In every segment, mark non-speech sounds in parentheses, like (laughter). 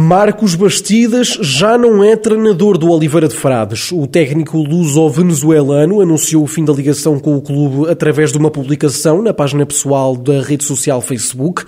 Marcos Bastidas já não é treinador do Oliveira de Frades. O técnico luso-venezuelano anunciou o fim da ligação com o clube através de uma publicação na página pessoal da rede social Facebook.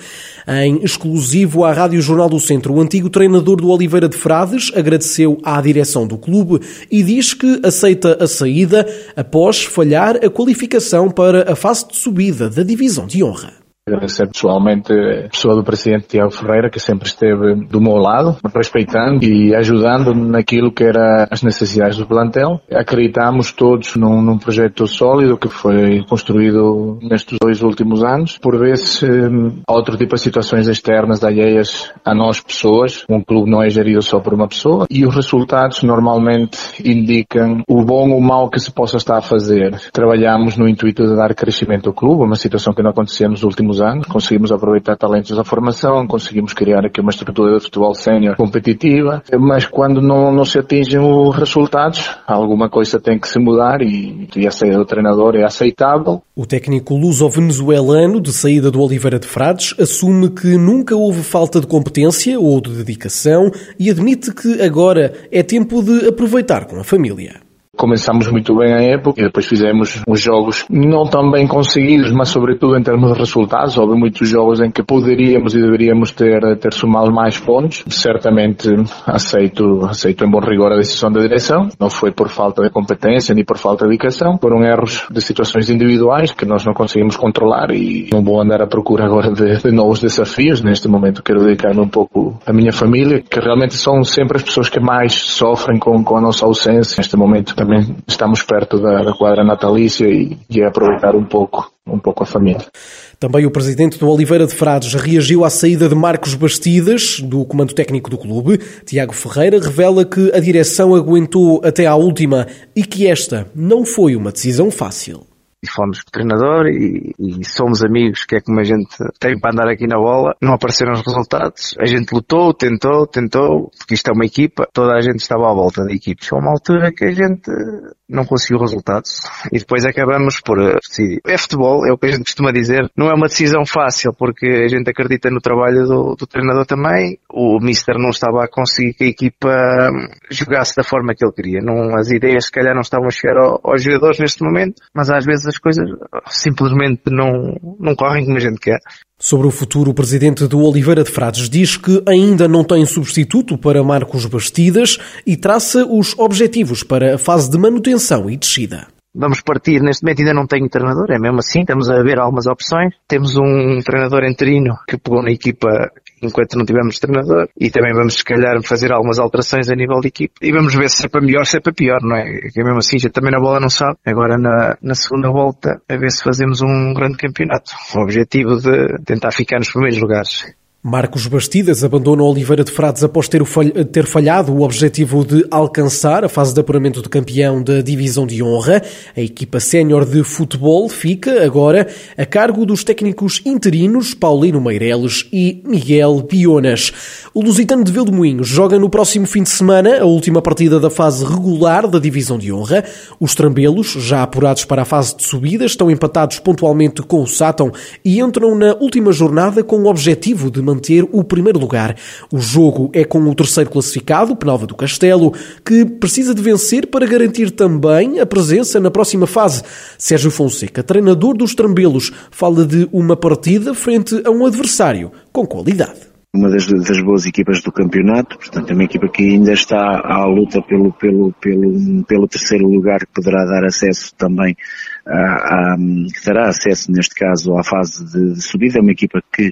Em exclusivo à Rádio Jornal do Centro, o antigo treinador do Oliveira de Frades agradeceu à direção do clube e diz que aceita a saída após falhar a qualificação para a fase de subida da divisão de honra. Agradecer pessoalmente a pessoa do presidente Tiago Ferreira, que sempre esteve do meu lado, respeitando e ajudando naquilo que era as necessidades do plantel. Acreditamos todos num, num projeto sólido que foi construído nestes dois últimos anos. Por vezes, hum, há outro tipo de situações externas alheias a nós pessoas. Um clube não é gerido só por uma pessoa e os resultados normalmente indicam o bom ou mau que se possa estar a fazer. Trabalhamos no intuito de dar crescimento ao clube, uma situação que não acontecia nos últimos anos, conseguimos aproveitar talentos da formação, conseguimos criar aqui uma estrutura de futebol sénior competitiva, mas quando não, não se atingem os resultados, alguma coisa tem que se mudar e, e a saída do treinador é aceitável. O técnico luso-venezuelano de saída do Oliveira de Frades assume que nunca houve falta de competência ou de dedicação e admite que agora é tempo de aproveitar com a família. Começamos muito bem a época e depois fizemos uns jogos não tão bem conseguidos, mas sobretudo em termos de resultados. Houve muitos jogos em que poderíamos e deveríamos ter, ter somado mais pontos. Certamente aceito, aceito em bom rigor a decisão da direção. Não foi por falta de competência nem por falta de dedicação. Foram erros de situações individuais que nós não conseguimos controlar e não vou andar à procura agora de, de novos desafios. Neste momento quero dedicar-me um pouco à minha família, que realmente são sempre as pessoas que mais sofrem com, com a nossa ausência. Neste momento também estamos perto da, quadra natalícia e, e é aproveitar um pouco, um pouco a família. Também o presidente do Oliveira de Frades reagiu à saída de Marcos Bastidas, do comando técnico do clube. Tiago Ferreira revela que a direção aguentou até à última e que esta não foi uma decisão fácil e fomos treinador e, e, somos amigos, que é como a gente tem para andar aqui na bola. Não apareceram os resultados. A gente lutou, tentou, tentou, porque isto é uma equipa, toda a gente estava à volta da equipe. Chegou uma altura que a gente não conseguiu resultados e depois acabamos por decidir. É futebol, é o que a gente costuma dizer. Não é uma decisão fácil porque a gente acredita no trabalho do, do treinador também. O Mister não estava a conseguir que a equipa jogasse da forma que ele queria. Não, as ideias se calhar não estavam a chegar ao, aos jogadores neste momento, mas às vezes as coisas simplesmente não, não correm como a gente quer. Sobre o futuro, o presidente do Oliveira de Frades diz que ainda não tem substituto para Marcos Bastidas e traça os objetivos para a fase de manutenção e descida. Vamos partir, neste momento ainda não tenho treinador, é mesmo assim, estamos a ver algumas opções. Temos um treinador interino que pegou na equipa enquanto não tivermos treinador e também vamos se calhar fazer algumas alterações a nível de equipe e vamos ver se é para melhor, se é para pior, não é? Que mesmo assim, já também na bola não sabe. Agora na, na segunda volta, a ver se fazemos um grande campeonato. O objetivo de tentar ficar nos primeiros lugares. Marcos Bastidas abandona Oliveira de Frades após ter, ter, falhado o objetivo de alcançar a fase de apuramento de campeão da Divisão de Honra. A equipa sénior de futebol fica agora a cargo dos técnicos interinos Paulino Meireles e Miguel Pionas. O Lusitano de Vildemoinhos joga no próximo fim de semana a última partida da fase regular da Divisão de Honra. Os trambelos, já apurados para a fase de subida, estão empatados pontualmente com o Sátão e entram na última jornada com o objetivo de manter o primeiro lugar. O jogo é com o terceiro classificado, Penalva do Castelo, que precisa de vencer para garantir também a presença na próxima fase. Sérgio Fonseca, treinador dos Trambelos, fala de uma partida frente a um adversário com qualidade uma das, das, boas equipas do campeonato, portanto é uma equipa que ainda está à luta pelo, pelo, pelo, pelo terceiro lugar que poderá dar acesso também a, a, que dará acesso neste caso à fase de, de subida, é uma equipa que,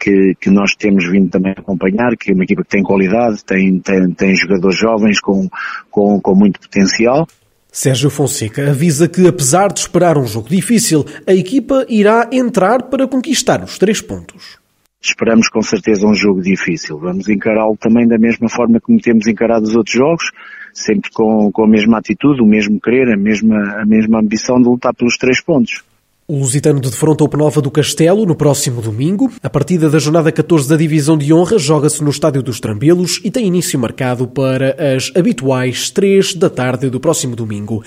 que, que, nós temos vindo também acompanhar, que é uma equipa que tem qualidade, tem, tem, tem jogadores jovens com, com, com muito potencial. Sérgio Fonseca avisa que, apesar de esperar um jogo difícil, a equipa irá entrar para conquistar os três pontos esperamos com certeza um jogo difícil. Vamos encará-lo também da mesma forma como temos encarado os outros jogos, sempre com, com a mesma atitude, o mesmo querer, a mesma, a mesma ambição de lutar pelos três pontos. O Lusitano defronta o Penalva do Castelo no próximo domingo. A partida da jornada 14 da Divisão de Honra joga-se no Estádio dos Trambelos e tem início marcado para as habituais 3 da tarde do próximo domingo.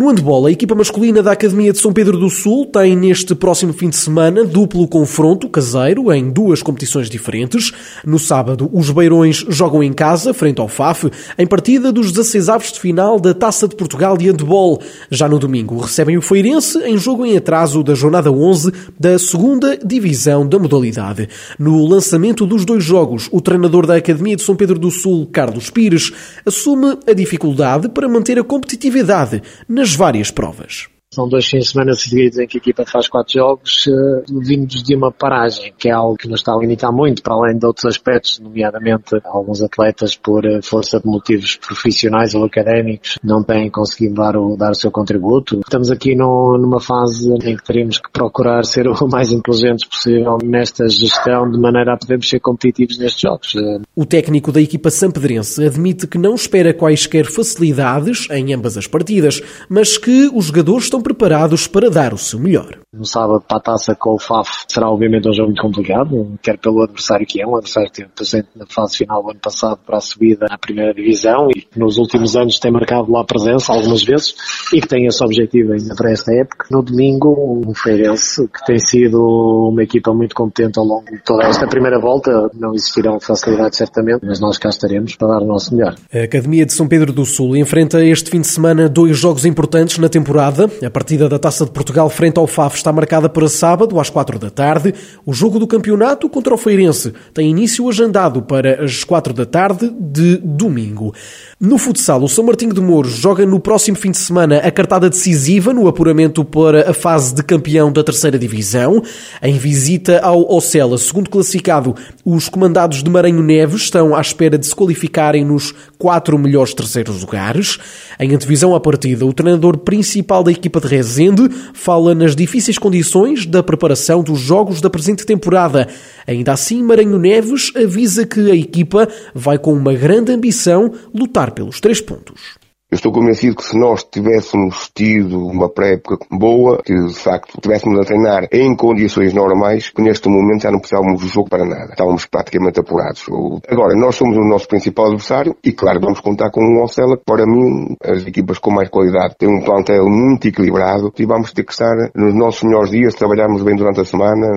No handball, a equipa masculina da Academia de São Pedro do Sul tem neste próximo fim de semana duplo confronto caseiro em duas competições diferentes. No sábado, os Beirões jogam em casa, frente ao FAF, em partida dos 16 avos de final da Taça de Portugal de handball. Já no domingo, recebem o Feirense em jogo em atraso da jornada 11 da segunda divisão da modalidade. No lançamento dos dois jogos, o treinador da Academia de São Pedro do Sul, Carlos Pires, assume a dificuldade para manter a competitividade nas várias provas. São dois fins de semana seguidos em que a equipa faz quatro jogos, uh, vindos de uma paragem, que é algo que nos está a limitar muito, para além de outros aspectos, nomeadamente alguns atletas, por uh, força de motivos profissionais ou académicos, não têm conseguido dar o, dar o seu contributo. Estamos aqui no, numa fase em que teremos que procurar ser o (laughs) mais inteligentes possível nesta gestão, de maneira a podermos ser competitivos nestes jogos. O técnico da equipa sampedrense admite que não espera quaisquer facilidades em ambas as partidas, mas que os jogadores estão preparados para dar o seu melhor. No sábado, para a taça com o FAF, será obviamente um jogo muito complicado, quer pelo adversário que é, um adversário que esteve presente na fase final do ano passado para a subida à primeira divisão e que nos últimos anos tem marcado lá presença algumas vezes e que tem esse objetivo ainda para esta época. No domingo, um Feirense, que tem sido uma equipa muito competente ao longo de toda esta primeira volta, não existirão facilidades certamente, mas nós cá estaremos para dar o nosso melhor. A Academia de São Pedro do Sul enfrenta este fim de semana dois jogos importantes na temporada. A partida da Taça de Portugal frente ao FAF está marcada para sábado às quatro da tarde. O jogo do campeonato contra o Feirense tem início agendado para as quatro da tarde de domingo. No futsal, o São Martinho de Mouros joga no próximo fim de semana a cartada decisiva no apuramento para a fase de campeão da terceira divisão. Em visita ao Ocela, segundo classificado, os comandados de Maranhão Neves estão à espera de se qualificarem nos quatro melhores terceiros lugares. Em antevisão à partida, o treinador principal da equipa de Rezende fala nas difíceis condições da preparação dos jogos da presente temporada. Ainda assim, Maranhão Neves avisa que a equipa vai com uma grande ambição lutar pelos três pontos. Eu estou convencido que se nós tivéssemos tido uma pré-época boa, que de facto tivéssemos a treinar em condições normais, que neste momento já não precisávamos do jogo para nada. Estávamos praticamente apurados. Agora, nós somos o nosso principal adversário e, claro, vamos contar com o Ocela, que para mim, as equipas com mais qualidade têm um plantel muito equilibrado e vamos ter que estar nos nossos melhores dias, trabalharmos bem durante a semana,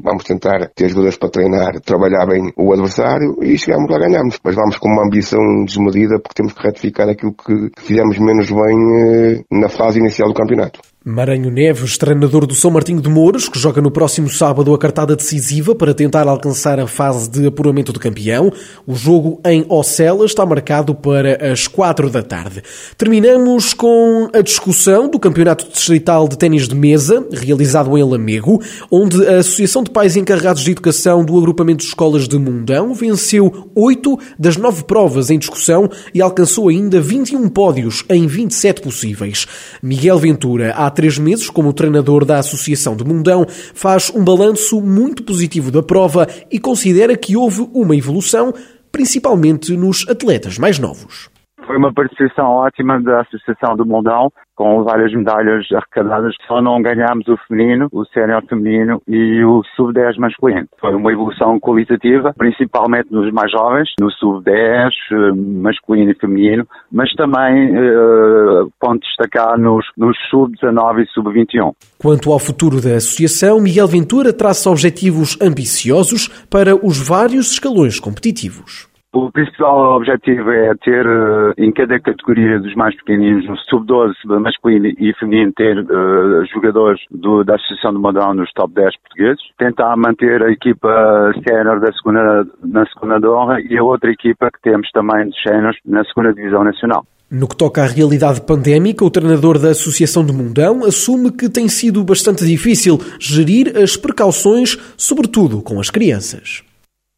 vamos tentar ter ajudas para treinar, trabalhar bem o adversário e chegamos lá ganhamos. Mas vamos com uma ambição desmedida porque temos que retificar aquilo que fizemos menos bem eh, na fase inicial do campeonato. Maranhão Neves, treinador do São Martinho de Mouros, que joga no próximo sábado a cartada decisiva para tentar alcançar a fase de apuramento de campeão. O jogo em Ocela está marcado para as quatro da tarde. Terminamos com a discussão do Campeonato Distrital de Ténis de Mesa, realizado em Lamego, onde a Associação de Pais Encarregados de Educação do Agrupamento de Escolas de Mundão venceu oito das nove provas em discussão e alcançou ainda 21 pódios em 27 possíveis. Miguel Ventura, há três meses como treinador da Associação de Mundão, faz um balanço muito positivo da prova e considera que houve uma evolução, principalmente nos atletas mais novos. Foi uma participação ótima da Associação do Mundão, com várias medalhas arrecadadas. Só não ganhámos o feminino, o sénior feminino e o sub-10 masculino. Foi uma evolução qualitativa, principalmente nos mais jovens, no sub-10, eh, masculino e feminino, mas também uh, ponto destacar nos, nos sub-19 e sub-21. Quanto ao futuro da associação, Miguel Ventura traça objetivos ambiciosos para os vários escalões competitivos. O principal objetivo é ter uh, em cada categoria dos mais pequeninos, no sub-12 masculino e feminino, ter uh, jogadores do, da Associação de Modão nos top 10 portugueses. Tentar manter a equipa sénior da segunda, na segunda honra e a outra equipa que temos também de séniores na segunda divisão nacional. No que toca à realidade pandémica, o treinador da Associação de Mundão assume que tem sido bastante difícil gerir as precauções, sobretudo com as crianças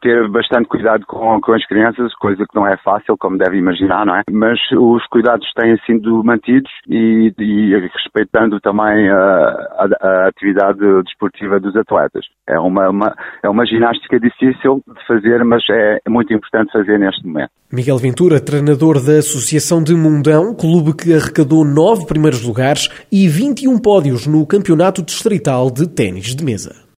ter bastante cuidado com, com as crianças, coisa que não é fácil, como deve imaginar, não é? Mas os cuidados têm sido mantidos e, e respeitando também a, a, a, atividade desportiva dos atletas. É uma, uma, é uma ginástica difícil de fazer, mas é muito importante fazer neste momento. Miguel Ventura, treinador da Associação de Mundão, clube que arrecadou nove primeiros lugares e 21 pódios no Campeonato Distrital de Ténis de Mesa.